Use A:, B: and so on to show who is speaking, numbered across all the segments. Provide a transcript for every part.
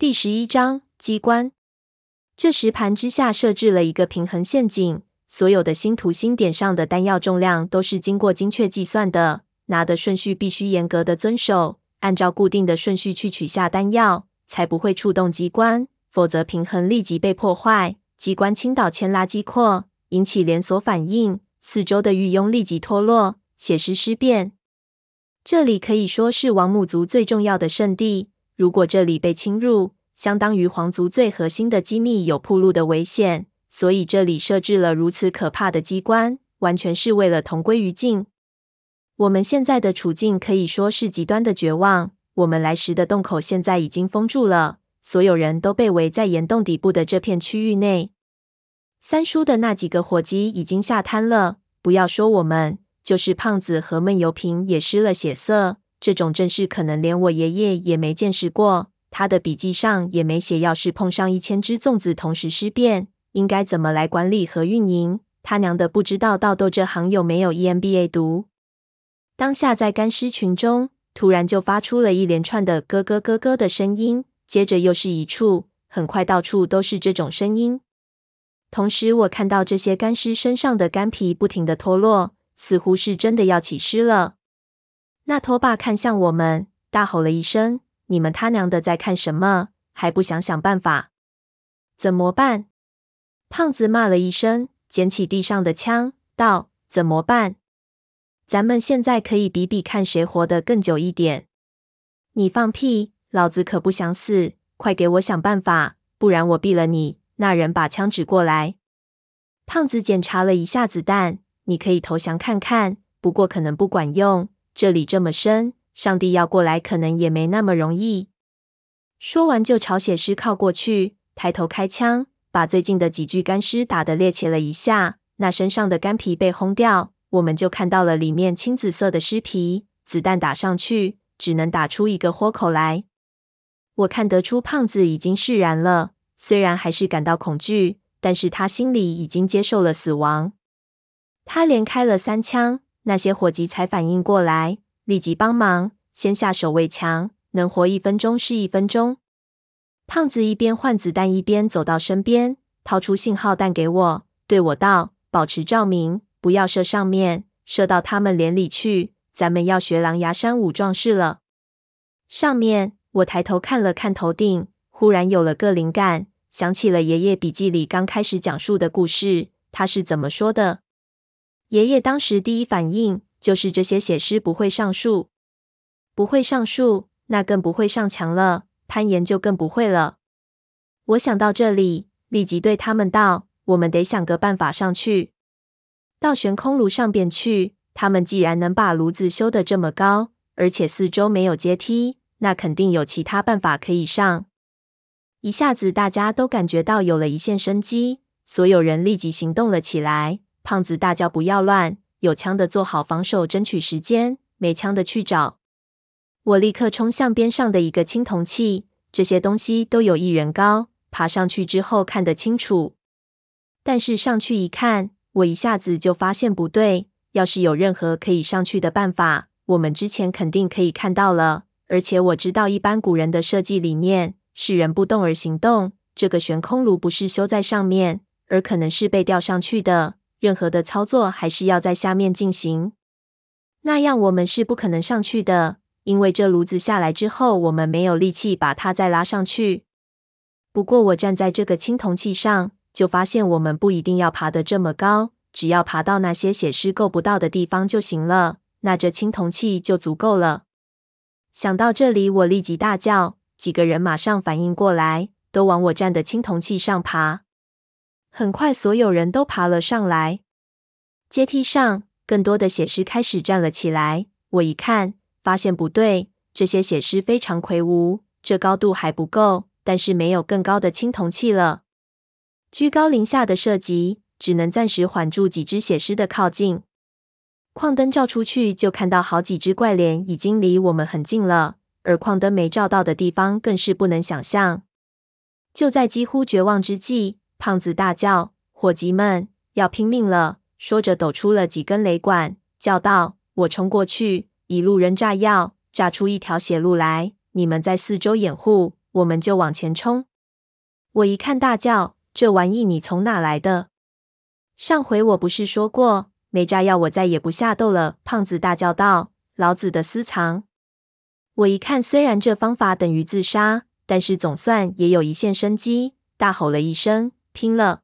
A: 第十一章机关。这石盘之下设置了一个平衡陷阱，所有的星图星点上的弹药重量都是经过精确计算的，拿的顺序必须严格的遵守，按照固定的顺序去取下弹药，才不会触动机关，否则平衡立即被破坏，机关倾倒牵拉机扩，引起连锁反应，四周的御佣立即脱落，血尸尸变。这里可以说是王母族最重要的圣地。如果这里被侵入，相当于皇族最核心的机密有暴露的危险。所以这里设置了如此可怕的机关，完全是为了同归于尽。我们现在的处境可以说是极端的绝望。我们来时的洞口现在已经封住了，所有人都被围在岩洞底部的这片区域内。三叔的那几个伙计已经吓瘫了，不要说我们，就是胖子和闷油瓶也失了血色。这种阵势可能连我爷爷也没见识过，他的笔记上也没写，要是碰上一千只粽子同时尸变，应该怎么来管理和运营？他娘的，不知道盗豆这行有没有 EMBA 读？当下在干尸群中，突然就发出了一连串的咯咯咯咯的声音，接着又是一处，很快到处都是这种声音。同时，我看到这些干尸身上的干皮不停地脱落，似乎是真的要起尸了。那拖把看向我们，大吼了一声：“你们他娘的在看什么？还不想想办法？怎么办？”胖子骂了一声，捡起地上的枪，道：“怎么办？咱们现在可以比比看谁活得更久一点。”你放屁！老子可不想死！快给我想办法，不然我毙了你！那人把枪指过来。胖子检查了一下子弹，你可以投降看看，不过可能不管用。这里这么深，上帝要过来可能也没那么容易。说完，就朝血尸靠过去，抬头开枪，把最近的几具干尸打得趔趄了一下。那身上的干皮被轰掉，我们就看到了里面青紫色的尸皮。子弹打上去，只能打出一个豁口来。我看得出胖子已经释然了，虽然还是感到恐惧，但是他心里已经接受了死亡。他连开了三枪。那些伙计才反应过来，立即帮忙，先下手为强，能活一分钟是一分钟。胖子一边换子弹，一边走到身边，掏出信号弹给我，对我道：“保持照明，不要射上面，射到他们脸里去。咱们要学狼牙山五壮士了。”上面，我抬头看了看头顶，忽然有了个灵感，想起了爷爷笔记里刚开始讲述的故事，他是怎么说的？爷爷当时第一反应就是这些写诗不会上树，不会上树，那更不会上墙了，攀岩就更不会了。我想到这里，立即对他们道：“我们得想个办法上去，到悬空炉上边去。他们既然能把炉子修得这么高，而且四周没有阶梯，那肯定有其他办法可以上。”一下子，大家都感觉到有了一线生机，所有人立即行动了起来。胖子大叫：“不要乱！有枪的做好防守，争取时间；没枪的去找。”我立刻冲向边上的一个青铜器，这些东西都有一人高，爬上去之后看得清楚。但是上去一看，我一下子就发现不对。要是有任何可以上去的办法，我们之前肯定可以看到了。而且我知道，一般古人的设计理念是人不动而行动。这个悬空炉不是修在上面，而可能是被吊上去的。任何的操作还是要在下面进行，那样我们是不可能上去的，因为这炉子下来之后，我们没有力气把它再拉上去。不过我站在这个青铜器上，就发现我们不一定要爬得这么高，只要爬到那些血尸够不到的地方就行了，那这青铜器就足够了。想到这里，我立即大叫，几个人马上反应过来，都往我站的青铜器上爬。很快，所有人都爬了上来。阶梯上，更多的血尸开始站了起来。我一看，发现不对，这些血尸非常魁梧，这高度还不够，但是没有更高的青铜器了。居高临下的射击，只能暂时缓住几只血尸的靠近。矿灯照出去，就看到好几只怪脸已经离我们很近了，而矿灯没照到的地方，更是不能想象。就在几乎绝望之际，胖子大叫：“伙计们，要拼命了！”说着，抖出了几根雷管，叫道：“我冲过去，一路扔炸药，炸出一条血路来。你们在四周掩护，我们就往前冲。我一看，大叫：“这玩意你从哪来的？上回我不是说过，没炸药我再也不下豆了。”胖子大叫道：“老子的私藏！”我一看，虽然这方法等于自杀，但是总算也有一线生机，大吼了一声：“拼了！”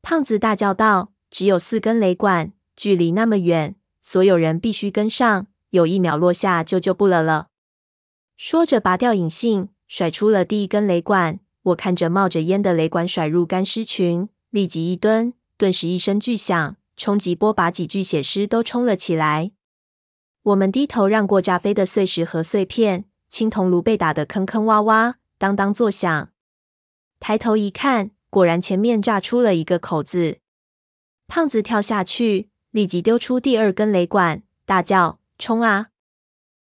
A: 胖子大叫道：“只有四根雷管，距离那么远，所有人必须跟上，有一秒落下就救不了了。”说着，拔掉引信，甩出了第一根雷管。我看着冒着烟的雷管甩入干尸群，立即一蹲，顿时一声巨响，冲击波把几具血尸都冲了起来。我们低头让过炸飞的碎石和碎片，青铜炉被打得坑坑洼洼，当当作响。抬头一看，果然前面炸出了一个口子。胖子跳下去，立即丢出第二根雷管，大叫：“冲啊！”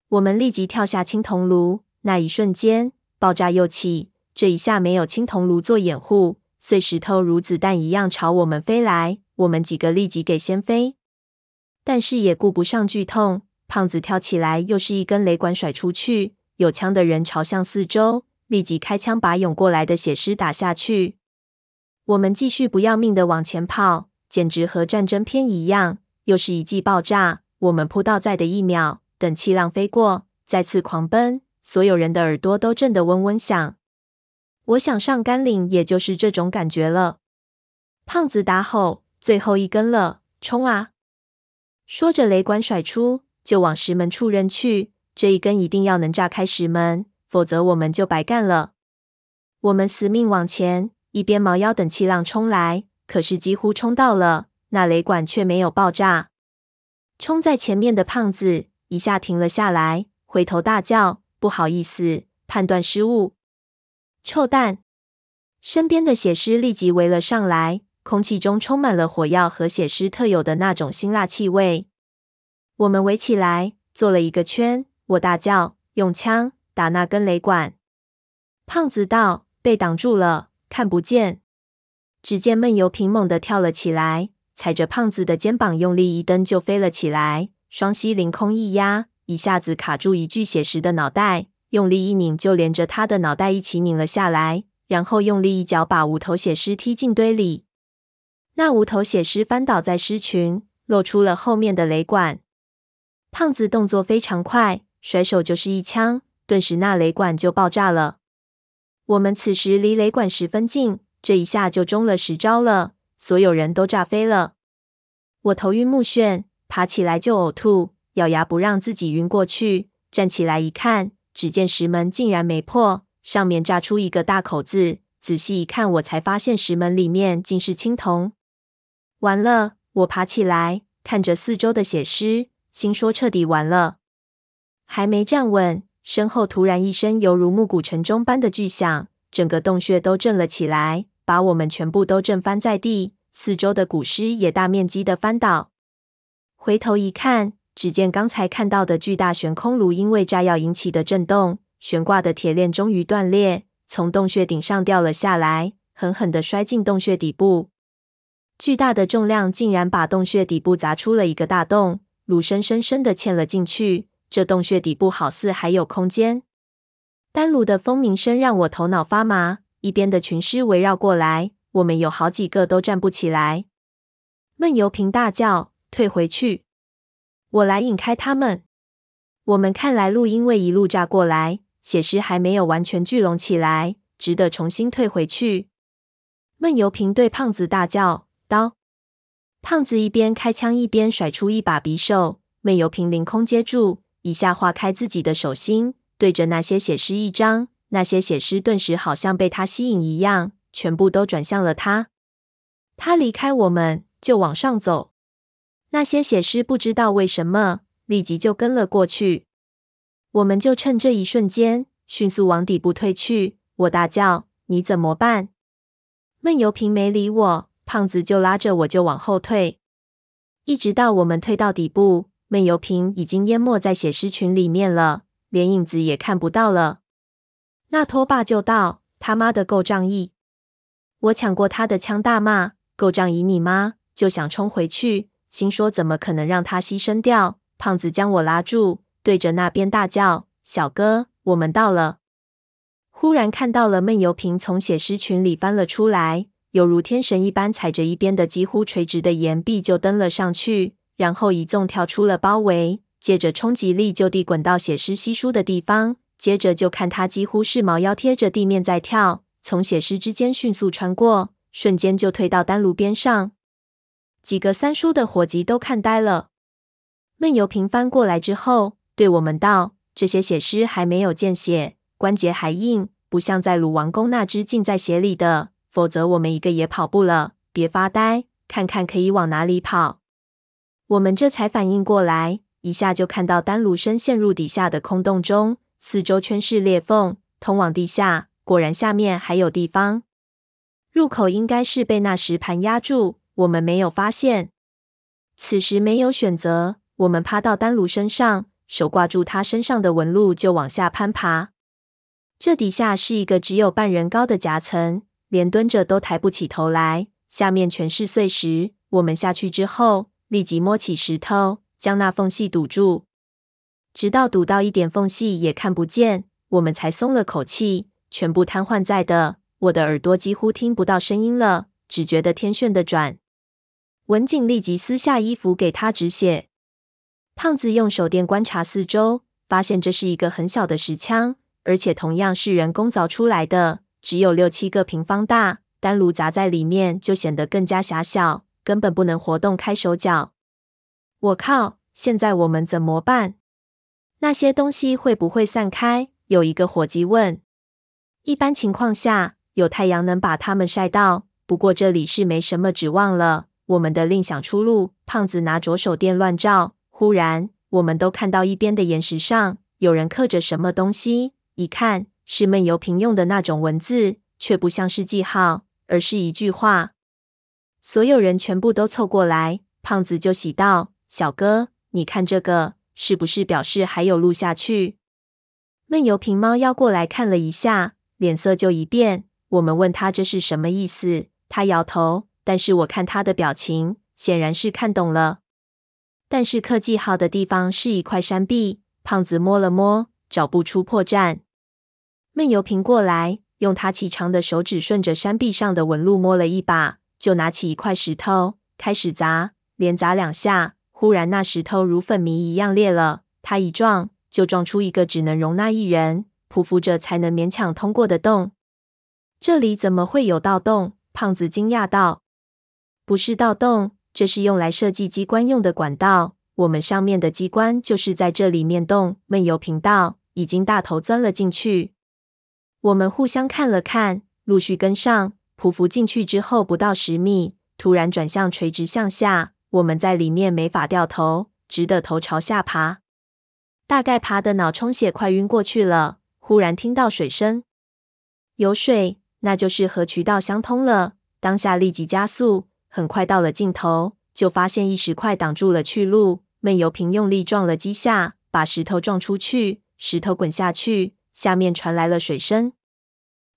A: 我们立即跳下青铜炉，那一瞬间爆炸又起。这一下没有青铜炉做掩护，碎石头如子弹一样朝我们飞来，我们几个立即给掀飞，但是也顾不上剧痛。胖子跳起来，又是一根雷管甩出去，有枪的人朝向四周，立即开枪把涌过来的血尸打下去。我们继续不要命的往前跑，简直和战争片一样。又是一记爆炸，我们扑倒在的一秒，等气浪飞过，再次狂奔，所有人的耳朵都震得嗡嗡响。我想上甘岭，也就是这种感觉了。胖子大吼：“最后一根了，冲啊！”说着，雷管甩出，就往石门处扔去。这一根一定要能炸开石门，否则我们就白干了。我们死命往前，一边猫腰等气浪冲来，可是几乎冲到了，那雷管却没有爆炸。冲在前面的胖子一下停了下来，回头大叫：“不好意思，判断失误。”臭蛋！身边的血尸立即围了上来，空气中充满了火药和血尸特有的那种辛辣气味。我们围起来做了一个圈，我大叫：“用枪打那根雷管！”胖子道：“被挡住了，看不见。”只见闷油瓶猛地跳了起来，踩着胖子的肩膀用力一蹬就飞了起来，双膝凌空一压，一下子卡住一具血尸的脑袋。用力一拧，就连着他的脑袋一起拧了下来，然后用力一脚把无头血尸踢进堆里。那无头血尸翻倒在尸群，露出了后面的雷管。胖子动作非常快，甩手就是一枪，顿时那雷管就爆炸了。我们此时离雷管十分近，这一下就中了十招了，所有人都炸飞了。我头晕目眩，爬起来就呕吐，咬牙不让自己晕过去，站起来一看。只见石门竟然没破，上面炸出一个大口子。仔细一看，我才发现石门里面竟是青铜。完了！我爬起来，看着四周的血尸，心说彻底完了。还没站稳，身后突然一声犹如暮鼓晨钟般的巨响，整个洞穴都震了起来，把我们全部都震翻在地。四周的古尸也大面积的翻倒。回头一看。只见刚才看到的巨大悬空炉，因为炸药引起的震动，悬挂的铁链终于断裂，从洞穴顶上掉了下来，狠狠地摔进洞穴底部。巨大的重量竟然把洞穴底部砸出了一个大洞，炉深深深地嵌了进去。这洞穴底部好似还有空间。丹炉的蜂鸣声让我头脑发麻，一边的群尸围绕过来，我们有好几个都站不起来。闷油瓶大叫：“退回去！”我来引开他们。我们看来路因为一路炸过来，血尸还没有完全聚拢起来，只得重新退回去。闷油瓶对胖子大叫：“刀！”胖子一边开枪一边甩出一把匕首，闷油瓶凌空接住，一下划开自己的手心，对着那些血尸一张，那些血尸顿时好像被他吸引一样，全部都转向了他。他离开我们，就往上走。那些血尸不知道为什么立即就跟了过去，我们就趁这一瞬间迅速往底部退去。我大叫：“你怎么办？”闷油瓶没理我，胖子就拉着我就往后退，一直到我们退到底部，闷油瓶已经淹没在血尸群里面了，连影子也看不到了。那拖把就道：“他妈的够仗义！”我抢过他的枪，大骂：“够仗义你妈！”就想冲回去。心说怎么可能让他牺牲掉？胖子将我拉住，对着那边大叫：“小哥，我们到了！”忽然看到了闷油瓶从血尸群里翻了出来，犹如天神一般，踩着一边的几乎垂直的岩壁就登了上去，然后一纵跳出了包围，借着冲击力就地滚到血尸稀疏的地方。接着就看他几乎是毛腰贴着地面在跳，从血尸之间迅速穿过，瞬间就退到丹炉边上。几个三叔的伙计都看呆了。闷油瓶翻过来之后，对我们道：“这些血尸还没有见血。”关节还硬，不像在鲁王宫那只浸在血里的，否则我们一个也跑不了。别发呆，看看可以往哪里跑。我们这才反应过来，一下就看到丹炉深陷入底下的空洞中，四周全是裂缝，通往地下。果然下面还有地方，入口应该是被那石盘压住，我们没有发现。此时没有选择，我们趴到丹炉身上，手挂住它身上的纹路，就往下攀爬。这底下是一个只有半人高的夹层，连蹲着都抬不起头来，下面全是碎石。我们下去之后，立即摸起石头，将那缝隙堵住，直到堵到一点缝隙也看不见，我们才松了口气。全部瘫痪在的，我的耳朵几乎听不到声音了，只觉得天旋地转。文景立即撕下衣服给他止血。胖子用手电观察四周，发现这是一个很小的石腔。而且同样是人工凿出来的，只有六七个平方大，丹炉砸在里面就显得更加狭小，根本不能活动开手脚。我靠！现在我们怎么办？那些东西会不会散开？有一个伙计问。一般情况下，有太阳能把它们晒到，不过这里是没什么指望了。我们得另想出路。胖子拿着手电乱照，忽然我们都看到一边的岩石上有人刻着什么东西。一看是闷油瓶用的那种文字，却不像是记号，而是一句话。所有人全部都凑过来，胖子就喜道：“小哥，你看这个，是不是表示还有路下去？”闷油瓶猫腰过来看了一下，脸色就一变。我们问他这是什么意思，他摇头。但是我看他的表情，显然是看懂了。但是刻记号的地方是一块山壁，胖子摸了摸。找不出破绽，闷油瓶过来，用他骐长的手指顺着山壁上的纹路摸了一把，就拿起一块石头开始砸，连砸两下，忽然那石头如粉泥一样裂了。他一撞，就撞出一个只能容纳一人匍匐着才能勉强通过的洞。这里怎么会有盗洞？胖子惊讶道：“不是盗洞，这是用来设计机关用的管道。我们上面的机关就是在这里面动。”闷油瓶道。已经大头钻了进去，我们互相看了看，陆续跟上，匍匐进去之后不到十米，突然转向垂直向下。我们在里面没法掉头，只得头朝下爬，大概爬得脑充血，快晕过去了。忽然听到水声，有水，那就是和渠道相通了。当下立即加速，很快到了尽头，就发现一石块挡住了去路。闷油瓶用力撞了几下，把石头撞出去。石头滚下去，下面传来了水声。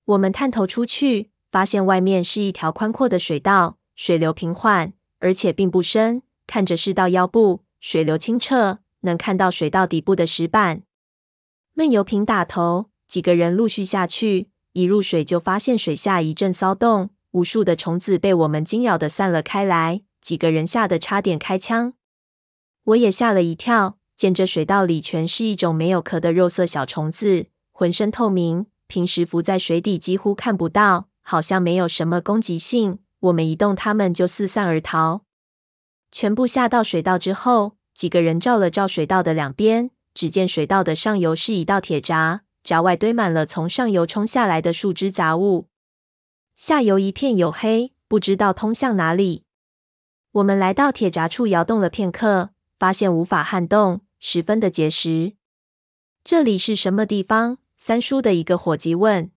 A: 我们探头出去，发现外面是一条宽阔的水道，水流平缓，而且并不深，看着是到腰部，水流清澈，能看到水道底部的石板。闷油瓶打头，几个人陆续下去，一入水就发现水下一阵骚动，无数的虫子被我们惊扰的散了开来，几个人吓得差点开枪。我也吓了一跳。见这水道里全是一种没有壳的肉色小虫子，浑身透明，平时浮在水底几乎看不到，好像没有什么攻击性。我们一动，它们就四散而逃。全部下到水道之后，几个人照了照水道的两边，只见水道的上游是一道铁闸，闸外堆满了从上游冲下来的树枝杂物，下游一片黝黑，不知道通向哪里。我们来到铁闸处，摇动了片刻，发现无法撼动。十分的结实。这里是什么地方？三叔的一个伙计问。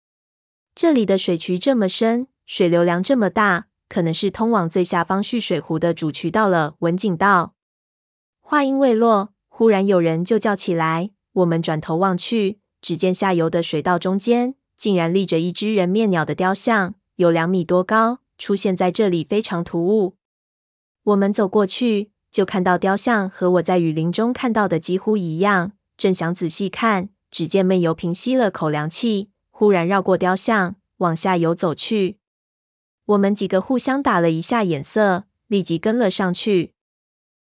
A: 这里的水渠这么深，水流量这么大，可能是通往最下方蓄水湖的主渠道了。文景道。话音未落，忽然有人就叫起来。我们转头望去，只见下游的水道中间，竟然立着一只人面鸟的雕像，有两米多高，出现在这里非常突兀。我们走过去。就看到雕像和我在雨林中看到的几乎一样。正想仔细看，只见闷油瓶吸了口凉气，忽然绕过雕像，往下游走去。我们几个互相打了一下眼色，立即跟了上去。